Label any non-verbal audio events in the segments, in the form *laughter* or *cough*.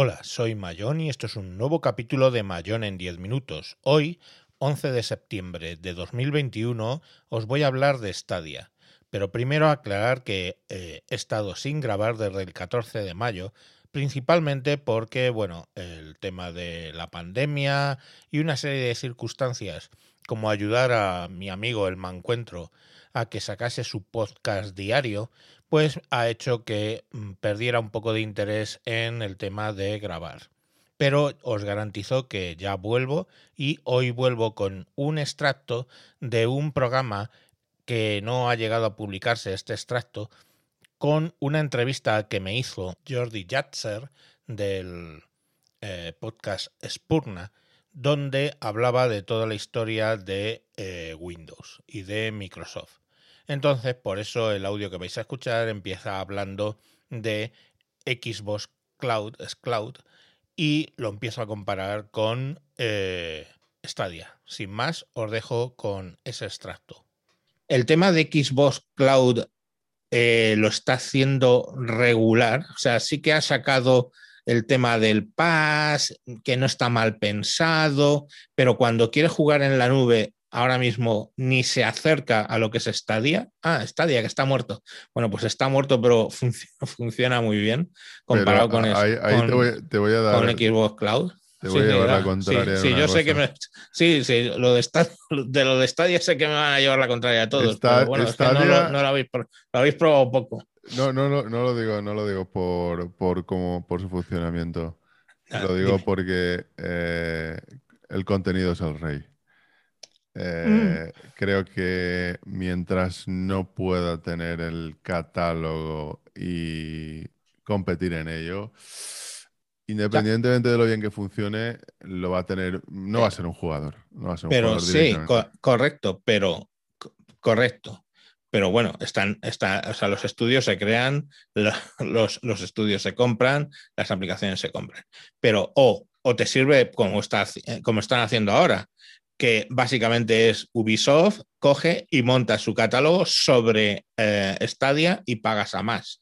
Hola, soy Mayón y esto es un nuevo capítulo de Mayón en 10 minutos. Hoy, 11 de septiembre de 2021, os voy a hablar de Stadia. Pero primero aclarar que eh, he estado sin grabar desde el 14 de mayo, principalmente porque, bueno, el tema de la pandemia y una serie de circunstancias, como ayudar a mi amigo el Mancuentro a que sacase su podcast diario, pues ha hecho que mm, perdiera un poco de interés en el tema de grabar. Pero os garantizo que ya vuelvo y hoy vuelvo con un extracto de un programa que no ha llegado a publicarse este extracto con una entrevista que me hizo Jordi Jatzer del eh, podcast Spurna, donde hablaba de toda la historia de eh, Windows y de Microsoft. Entonces, por eso el audio que vais a escuchar empieza hablando de Xbox Cloud, es Cloud, y lo empiezo a comparar con eh, Stadia. Sin más, os dejo con ese extracto. El tema de Xbox Cloud eh, lo está haciendo regular, o sea, sí que ha sacado el tema del pass, que no está mal pensado, pero cuando quiere jugar en la nube ahora mismo ni se acerca a lo que es Stadia. Ah, Stadia, que está muerto. Bueno, pues está muerto, pero *laughs* funciona, muy bien comparado con, ahí, te, voy, a dar, con Xbox Cloud. Te voy a llevar la contraria. Sí, yo sé que me, sí, sí, lo de, Stadia, *laughs* de lo de Stadia sé que me van a llevar la contraria a todos. pero bueno, no, lo, habéis, lo, habéis, probado poco. No, no, no, no lo digo, no lo digo por, por, como, por su funcionamiento. Ah, lo digo porque eh, el contenido es el rey. Mm. Eh, creo que mientras no pueda tener el catálogo y competir en ello, independientemente de lo bien que funcione, lo va a tener, no va a ser un jugador. No va a ser un pero sí, correcto, pero correcto. Pero bueno, están, o sea, los estudios se crean, *laughs* los, los, estudios se compran, las aplicaciones se compran. Pero o, o te sirve como, está, como están haciendo ahora, que básicamente es Ubisoft, coge y monta su catálogo sobre eh, Stadia y pagas a más.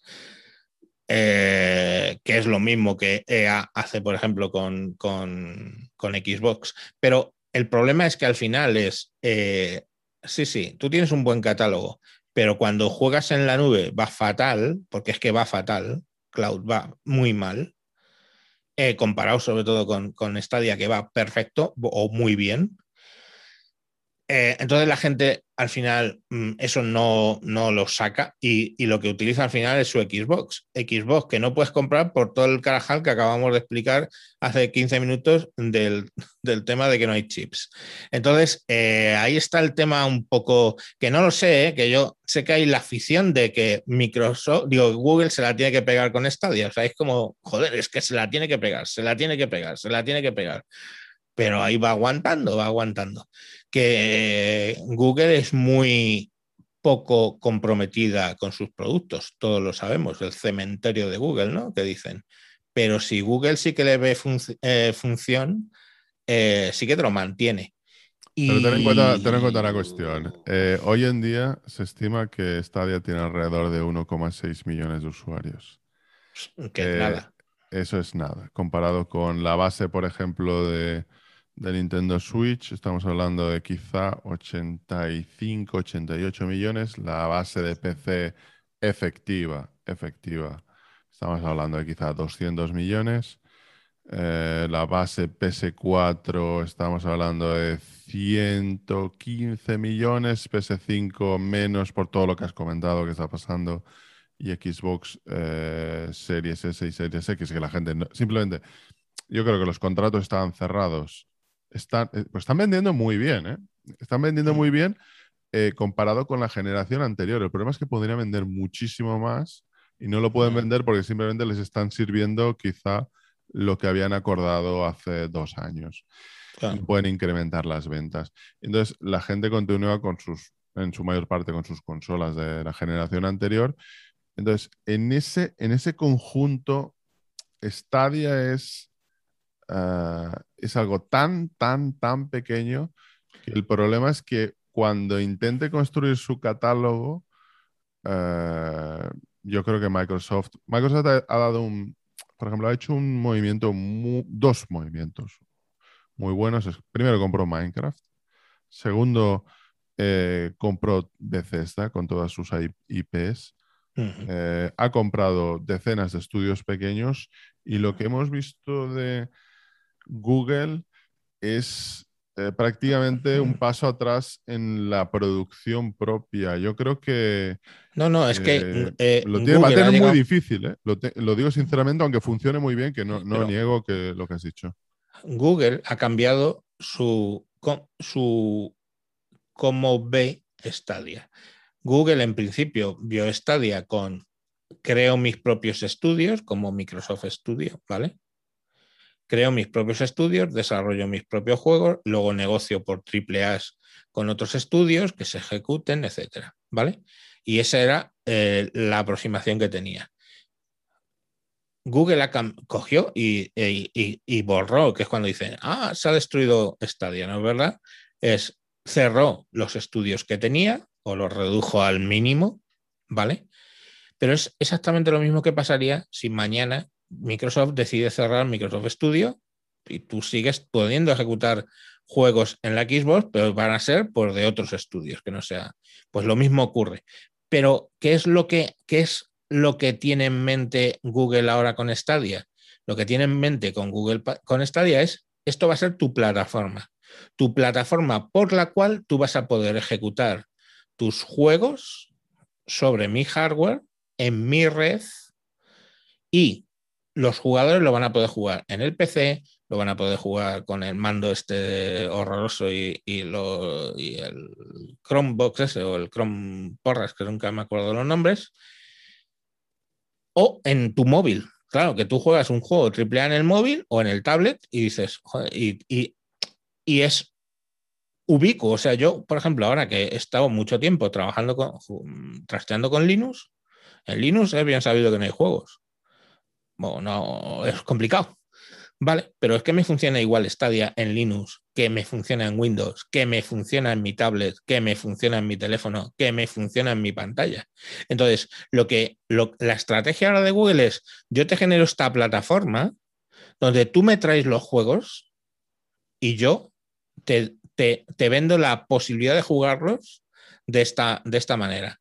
Eh, que es lo mismo que EA hace, por ejemplo, con, con, Xbox. Pero el problema es que al final es, eh, sí, sí, tú tienes un buen catálogo, pero cuando juegas en la nube va fatal, porque es que va fatal, Cloud va muy mal, comparado sobre todo con, con Stadia, que va perfecto o muy bien. Eh, entonces la gente al final mm, eso no, no lo saca y, lo que utiliza al final es su Xbox. Xbox que no puedes comprar por todo el carajal que acabamos de explicar hace 15 minutos *laughs* del, tema de que no hay chips. Entonces eh, ahí está el tema un poco que no lo sé, eh, que yo sé que hay la afición de que Microsoft, digo, Google se la tiene que pegar con Stadia. O es como, joder, es que se la tiene que pegar, se la tiene que pegar, se la tiene que pegar pero ahí va aguantando, va aguantando. Que Google es muy poco comprometida con sus productos, todos lo sabemos, el cementerio de Google, ¿no? Que dicen. Pero si Google sí que le ve eh, función, eh, sí que te lo mantiene. Pero ten en cuenta, ten en cuenta una cuestión. Eh, hoy en día se estima que Stadia tiene alrededor de 1,6 millones de usuarios. Que es nada. Eso es nada. Comparado con la base, por ejemplo, de, de Nintendo Switch, estamos hablando de quizá 85, 88 millones. La base de PC efectiva, efectiva, estamos hablando de quizá 200 millones. Eh, la base PS4 estamos hablando de 115 millones, PS5 menos por todo lo que has comentado que está pasando y Xbox eh, Series S y Series X, que la gente simplemente, yo creo que los contratos estaban cerrados están, eh, pues están vendiendo muy bien, ¿eh? Están vendiendo muy bien eh, comparado con la generación anterior. El problema es que podrían vender muchísimo más y no lo pueden vender porque simplemente les están sirviendo quizá lo que habían acordado hace dos años. pueden incrementar las ventas. Entonces, la gente continúa con sus, en su mayor parte, con sus consolas de la generación anterior. Entonces, en ese, en ese conjunto, Stadia es Ah, es algo tan, tan, tan pequeño que el problema es que cuando intente construir su catálogo, ah, yo creo que Microsoft, Microsoft ha, dado un, por ejemplo, ha hecho un movimiento, dos movimientos muy buenos. Primero compró Minecraft. Segundo, eh, compró Bethesda con todas sus IPs. Eh, ha comprado decenas de estudios pequeños y lo que hemos visto de Google es eh, prácticamente un paso atrás en la producción propia. Yo creo que... No, no, es que... lo tiene, va a tener muy difícil, lo, digo sinceramente, aunque funcione muy bien, que no, niego que lo que has dicho. Google ha cambiado su, su cómo ve Stadia. Google en principio vio Stadia con creo mis propios estudios como Microsoft Studio, ¿vale? Creo mis propios estudios, desarrollo mis propios juegos, luego negocio por triple A con otros estudios que se ejecuten, etcétera, ¿vale? Y esa era eh, la aproximación que tenía. Google cogió y, y, borró, que es cuando dicen, ah, se ha destruido Stadia, ¿no es verdad? Es cerró los estudios que tenía o los redujo al mínimo, ¿vale? Pero es exactamente lo mismo que pasaría si mañana Microsoft decide cerrar Microsoft Studio y tú sigues pudiendo ejecutar juegos en la Xbox, pero van a ser pues, de otros estudios, que no sea. Pues lo mismo ocurre. Pero, ¿qué es lo que, qué es lo que tiene en mente Google ahora con Stadia? Lo que tiene en mente con Google con Stadia es, esto va a ser tu plataforma, tu plataforma por la cual tú vas a poder ejecutar tus juegos sobre mi hardware, en mi red, y los jugadores lo van a poder jugar en el PC, lo van a poder jugar con el mando este horroroso y, el Chromebox ese o el Chrome Porras, que nunca me acuerdo los nombres, o en tu móvil. Claro, que tú juegas un juego AAA en el móvil o en el tablet y dices, joder, y, es ubicuo. O sea, yo, por ejemplo, ahora que he estado mucho tiempo trabajando con, trasteando con Linux, en Linux es bien sabido que no hay juegos. Bueno, no, es complicado. Vale, pero es que me funciona igual Stadia en Linux, que me funciona en Windows, que me funciona en mi tablet, que me funciona en mi teléfono, que me funciona en mi pantalla. Entonces, lo que la estrategia ahora de Google es, yo te genero esta plataforma donde tú me traes los juegos y yo te, te, vendo la posibilidad de jugarlos de esta, de esta manera.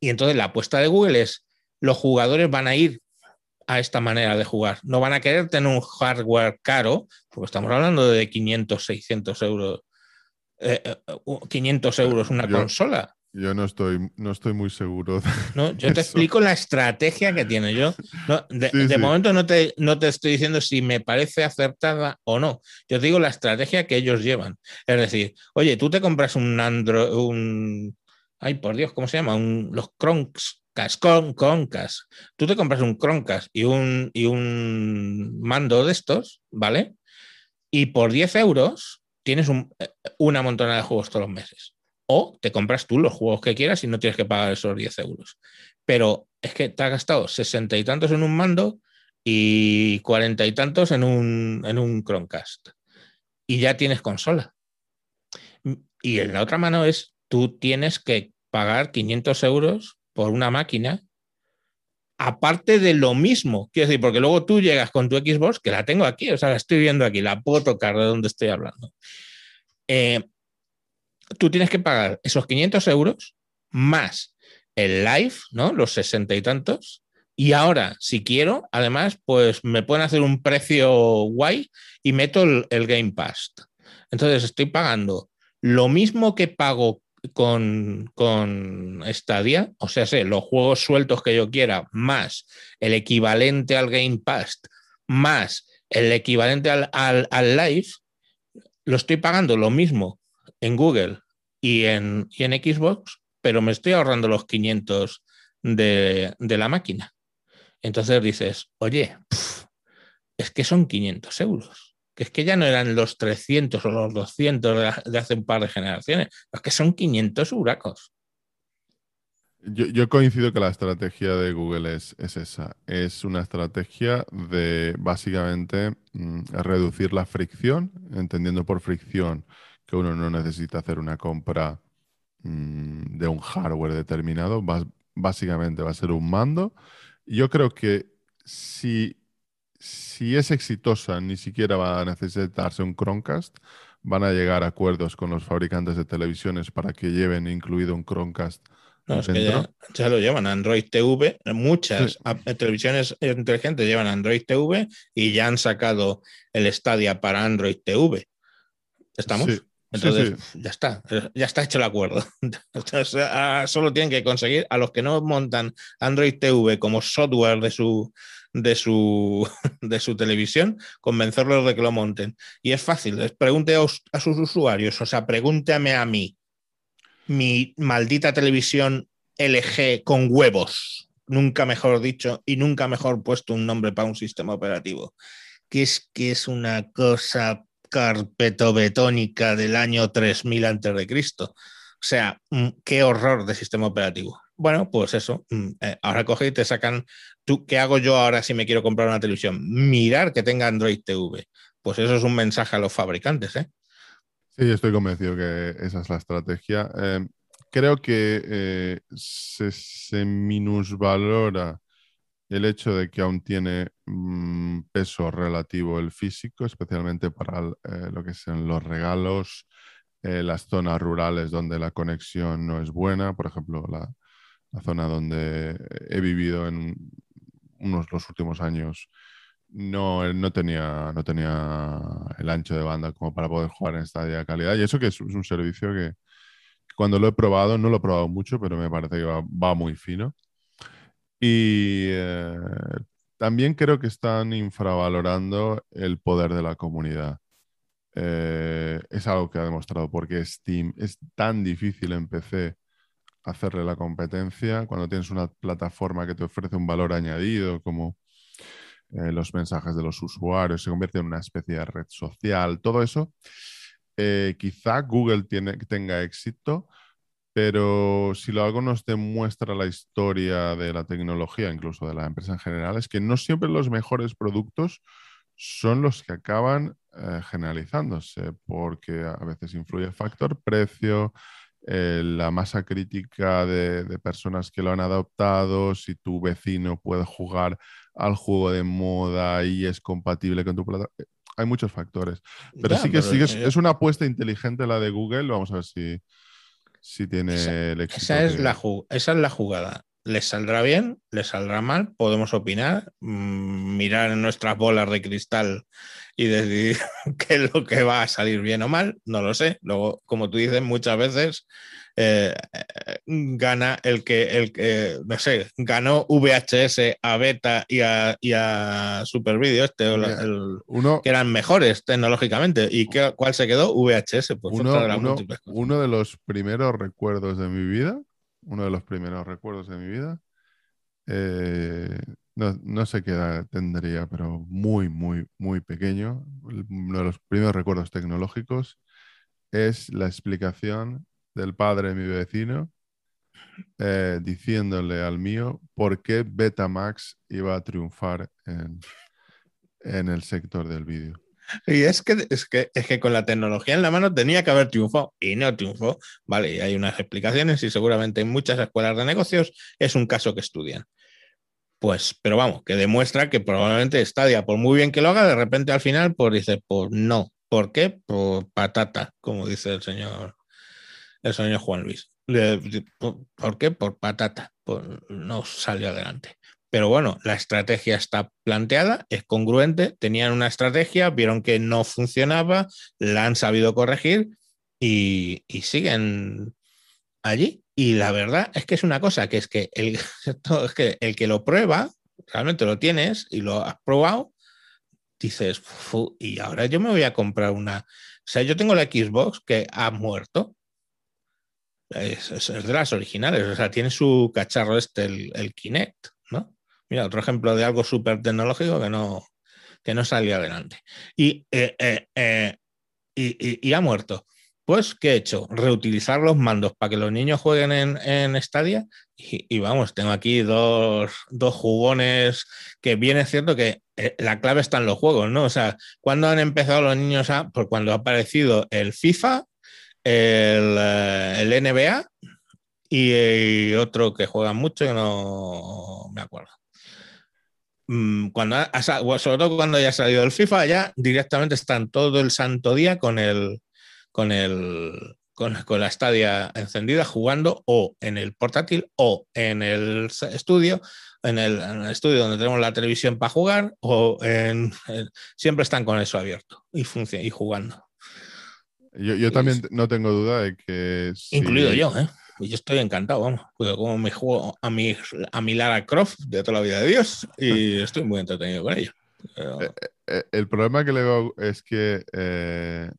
Y entonces la apuesta de Google es, los jugadores van a ir a esta manera de jugar. No van a querer tener un hardware caro, porque estamos hablando de 500, 600 euros, 500 eh, eh, euros una consola. Yo no estoy, no estoy muy seguro. no, yo te *laughs* explico la estrategia que tiene. Yo de, momento no te, no te estoy diciendo si me parece acertada o no. Yo te digo la estrategia que ellos llevan. Es decir, oye, tú te compras un Android, un. Ay, por Dios, ¿cómo se llama? Un, los Chromecast, con, Chromecast. Tú te compras un Chromecast y un, y un mando de estos, ¿vale? Y por 10 euros tienes un, eh, una montonada de juegos todos los meses. O te compras tú los juegos que quieras y no tienes que pagar esos 10 euros. Pero es que te has gastado sesenta y tantos en un mando y cuarenta y tantos en un, en un Chromecast. Y ya tienes consola. Y en la otra mano es, tú tienes que pagar 500 euros por una máquina, aparte de lo mismo. Quiero decir, porque luego tú llegas con tu Xbox, que la tengo aquí, o sea, la estoy viendo aquí, la puedo tocar de donde estoy hablando. Eh, tú tienes que pagar esos 500 euros más el live, ¿no? Los sesenta y tantos. Y ahora, si quiero, además, pues me pueden hacer un precio guay y meto el, Game Pass. Entonces estoy pagando lo mismo que pago con, con Stadia, o sea, sé, los juegos sueltos que yo quiera, más el equivalente al Game Pass, más el equivalente al, al, al Live, lo estoy pagando lo mismo en Google y en, en Xbox, pero me estoy ahorrando los 500 de, la máquina. Entonces dices, oye, es que son 500 euros, que es que ya no eran los 300 o los 200 de, hace un par de generaciones, es que son 500 huracos. Yo, coincido que la estrategia de Google es, es, esa. Es una estrategia de básicamente mm, reducir la fricción, entendiendo por fricción que uno no necesita hacer una compra mm, de un hardware determinado, básicamente va a ser un mando. Yo creo que si si es exitosa, ni siquiera va a necesitarse un Chromecast. Van a llegar a acuerdos con los fabricantes de televisiones para que lleven incluido un Chromecast. No, es que ya, lo llevan Android TV. Muchas televisiones inteligentes llevan Android TV y ya han sacado el Stadia para Android TV. ¿Estamos? Entonces, ya está, ya está hecho el acuerdo. *laughs* Ah, solo tienen que conseguir a los que no montan Android TV como software de su, de su, *laughs* de su televisión, convencerlos de que lo monten. Y es fácil, les a, sus usuarios, o sea, pregúntame a mí, mi maldita televisión LG con huevos, nunca mejor dicho, y nunca mejor puesto un nombre para un sistema operativo, que es que es una cosa carpetobetónica del año 3000 a.C. O sea, mm, qué horror de sistema operativo. Bueno, pues eso. Mm, eh, ahora coge y te sacan. ¿Tú, ¿Qué hago yo ahora si me quiero comprar una televisión? Mirar que tenga Android TV. Pues eso es un mensaje a los fabricantes, ¿eh? Sí, estoy convencido que esa es la estrategia. Em, creo que eh, se, minusvalora el hecho de que aún tiene mm, peso relativo el físico, especialmente para eh, lo que son los regalos, las zonas rurales donde la conexión no es buena, por ejemplo, la, la zona donde he vivido en unos los últimos años, no, no, tenía, no tenía el ancho de banda como para poder jugar en esta calidad. Y eso que es, un servicio que, cuando lo he probado, no lo he probado mucho, pero me parece que va, muy fino. Y eh, también creo que están infravalorando el poder de la comunidad. Eh, es algo que ha demostrado porque Steam es tan difícil en PC hacerle la competencia cuando tienes una plataforma que te ofrece un valor añadido como eh, los mensajes de los usuarios, se convierte en una especie de red social, todo eso. Eh, quizá Google tiene, tenga éxito, pero si lo algo nos demuestra la historia de la tecnología, incluso de la empresa en general, es que no siempre los mejores productos son los que acaban eh, generalizándose, porque a veces influye el factor precio, eh, la masa crítica de, personas que lo han adoptado, si tu vecino puede jugar al juego de moda y es compatible con tu plataforma. Eh, hay muchos factores. Pero sí que, es, una apuesta inteligente la de Google. Vamos a ver si, si tiene el éxito. Esa es, la, esa es la jugada. ¿Les saldrá bien? ¿Les saldrá mal? Podemos opinar, mm, mirar en nuestras bolas de cristal y decidir *laughs* qué es lo que va a salir bien o mal. No lo sé. Luego, como tú dices, muchas veces eh, gana el que, el que, no sé, ganó VHS a Beta y a, y a Super Video, este, que eran mejores tecnológicamente. ¿Y qué, cuál se quedó? VHS. Pues uno de los primeros recuerdos de mi vida uno de los primeros recuerdos de mi vida. Eh, no, sé qué edad tendría, pero muy, muy, muy pequeño. Uno de los primeros recuerdos tecnológicos es la explicación del padre de mi vecino eh, diciéndole al mío por qué Betamax iba a triunfar en, en el sector del vídeo. Y es que, es, que, es que con la tecnología en la mano tenía que haber triunfado y no triunfó. Vale, y hay unas explicaciones y seguramente en muchas escuelas de negocios es un caso que estudian. Pues, pero vamos, que demuestra que probablemente Stadia, por muy bien que lo haga, de repente al final, pues dice, pues no. ¿Por qué? Por patata, como dice el señor, el señor Juan Luis. ¿Por qué? Por patata. Pues no salió adelante. Pero bueno, la estrategia está planteada, es congruente, tenían una estrategia, vieron que no funcionaba, la han sabido corregir y, siguen allí. Y la verdad es que es una cosa, que es que el, *laughs* que, lo prueba, realmente lo tienes y lo has probado, dices, y ahora yo me voy a comprar una... O sea, yo tengo la Xbox que ha muerto. Es, de las originales, o sea, tiene su cacharro este, el, el Kinect. Mira, otro ejemplo de algo súper tecnológico que no, que no salió adelante. Y, eh, eh, eh, y, ha muerto. Pues, ¿qué he hecho? Reutilizar los mandos para que los niños jueguen en, en Stadia. Y, vamos, tengo aquí dos, jugones que viene cierto que la clave está en los juegos, ¿no? O sea, cuando han empezado los niños a. Pues cuando ha aparecido el FIFA, el, el NBA y, otro que juega mucho, que no me acuerdo. Mm, cuando ha, sobre todo cuando haya salido el FIFA, ya directamente están todo el santo día con el con el con, la estadia encendida jugando o en el portátil o en el estudio, en el, estudio donde tenemos la televisión para jugar o en, siempre están con eso abierto y, y jugando. Yo, también no tengo duda de que... Incluido yo, ¿eh? Yo estoy encantado, vamos. Como me juego a mi, a mi Lara Croft de toda la vida de Dios y *laughs* estoy muy entretenido con ello. Eh, eh, el problema que le veo es que eh,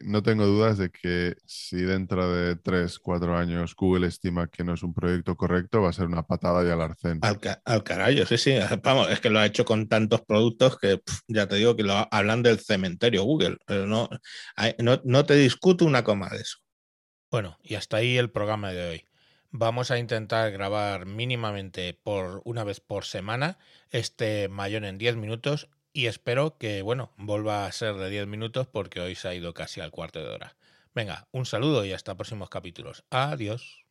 no tengo dudas de que si dentro de 3, 4 años Google estima que no es un proyecto correcto, va a ser una patada y al arcén. Al, al carajo, sí, sí. Vamos, es que lo ha hecho con tantos productos que ya te digo que lo hablan del cementerio Google. Pero no, no, no te discuto una coma de eso. Bueno, y hasta ahí el programa de hoy. Vamos a intentar grabar mínimamente por una vez por semana este mayor en 10 minutos y espero que, bueno, vuelva a ser de 10 minutos porque hoy se ha ido casi al cuarto de hora. Venga, un saludo y hasta próximos capítulos. Adiós.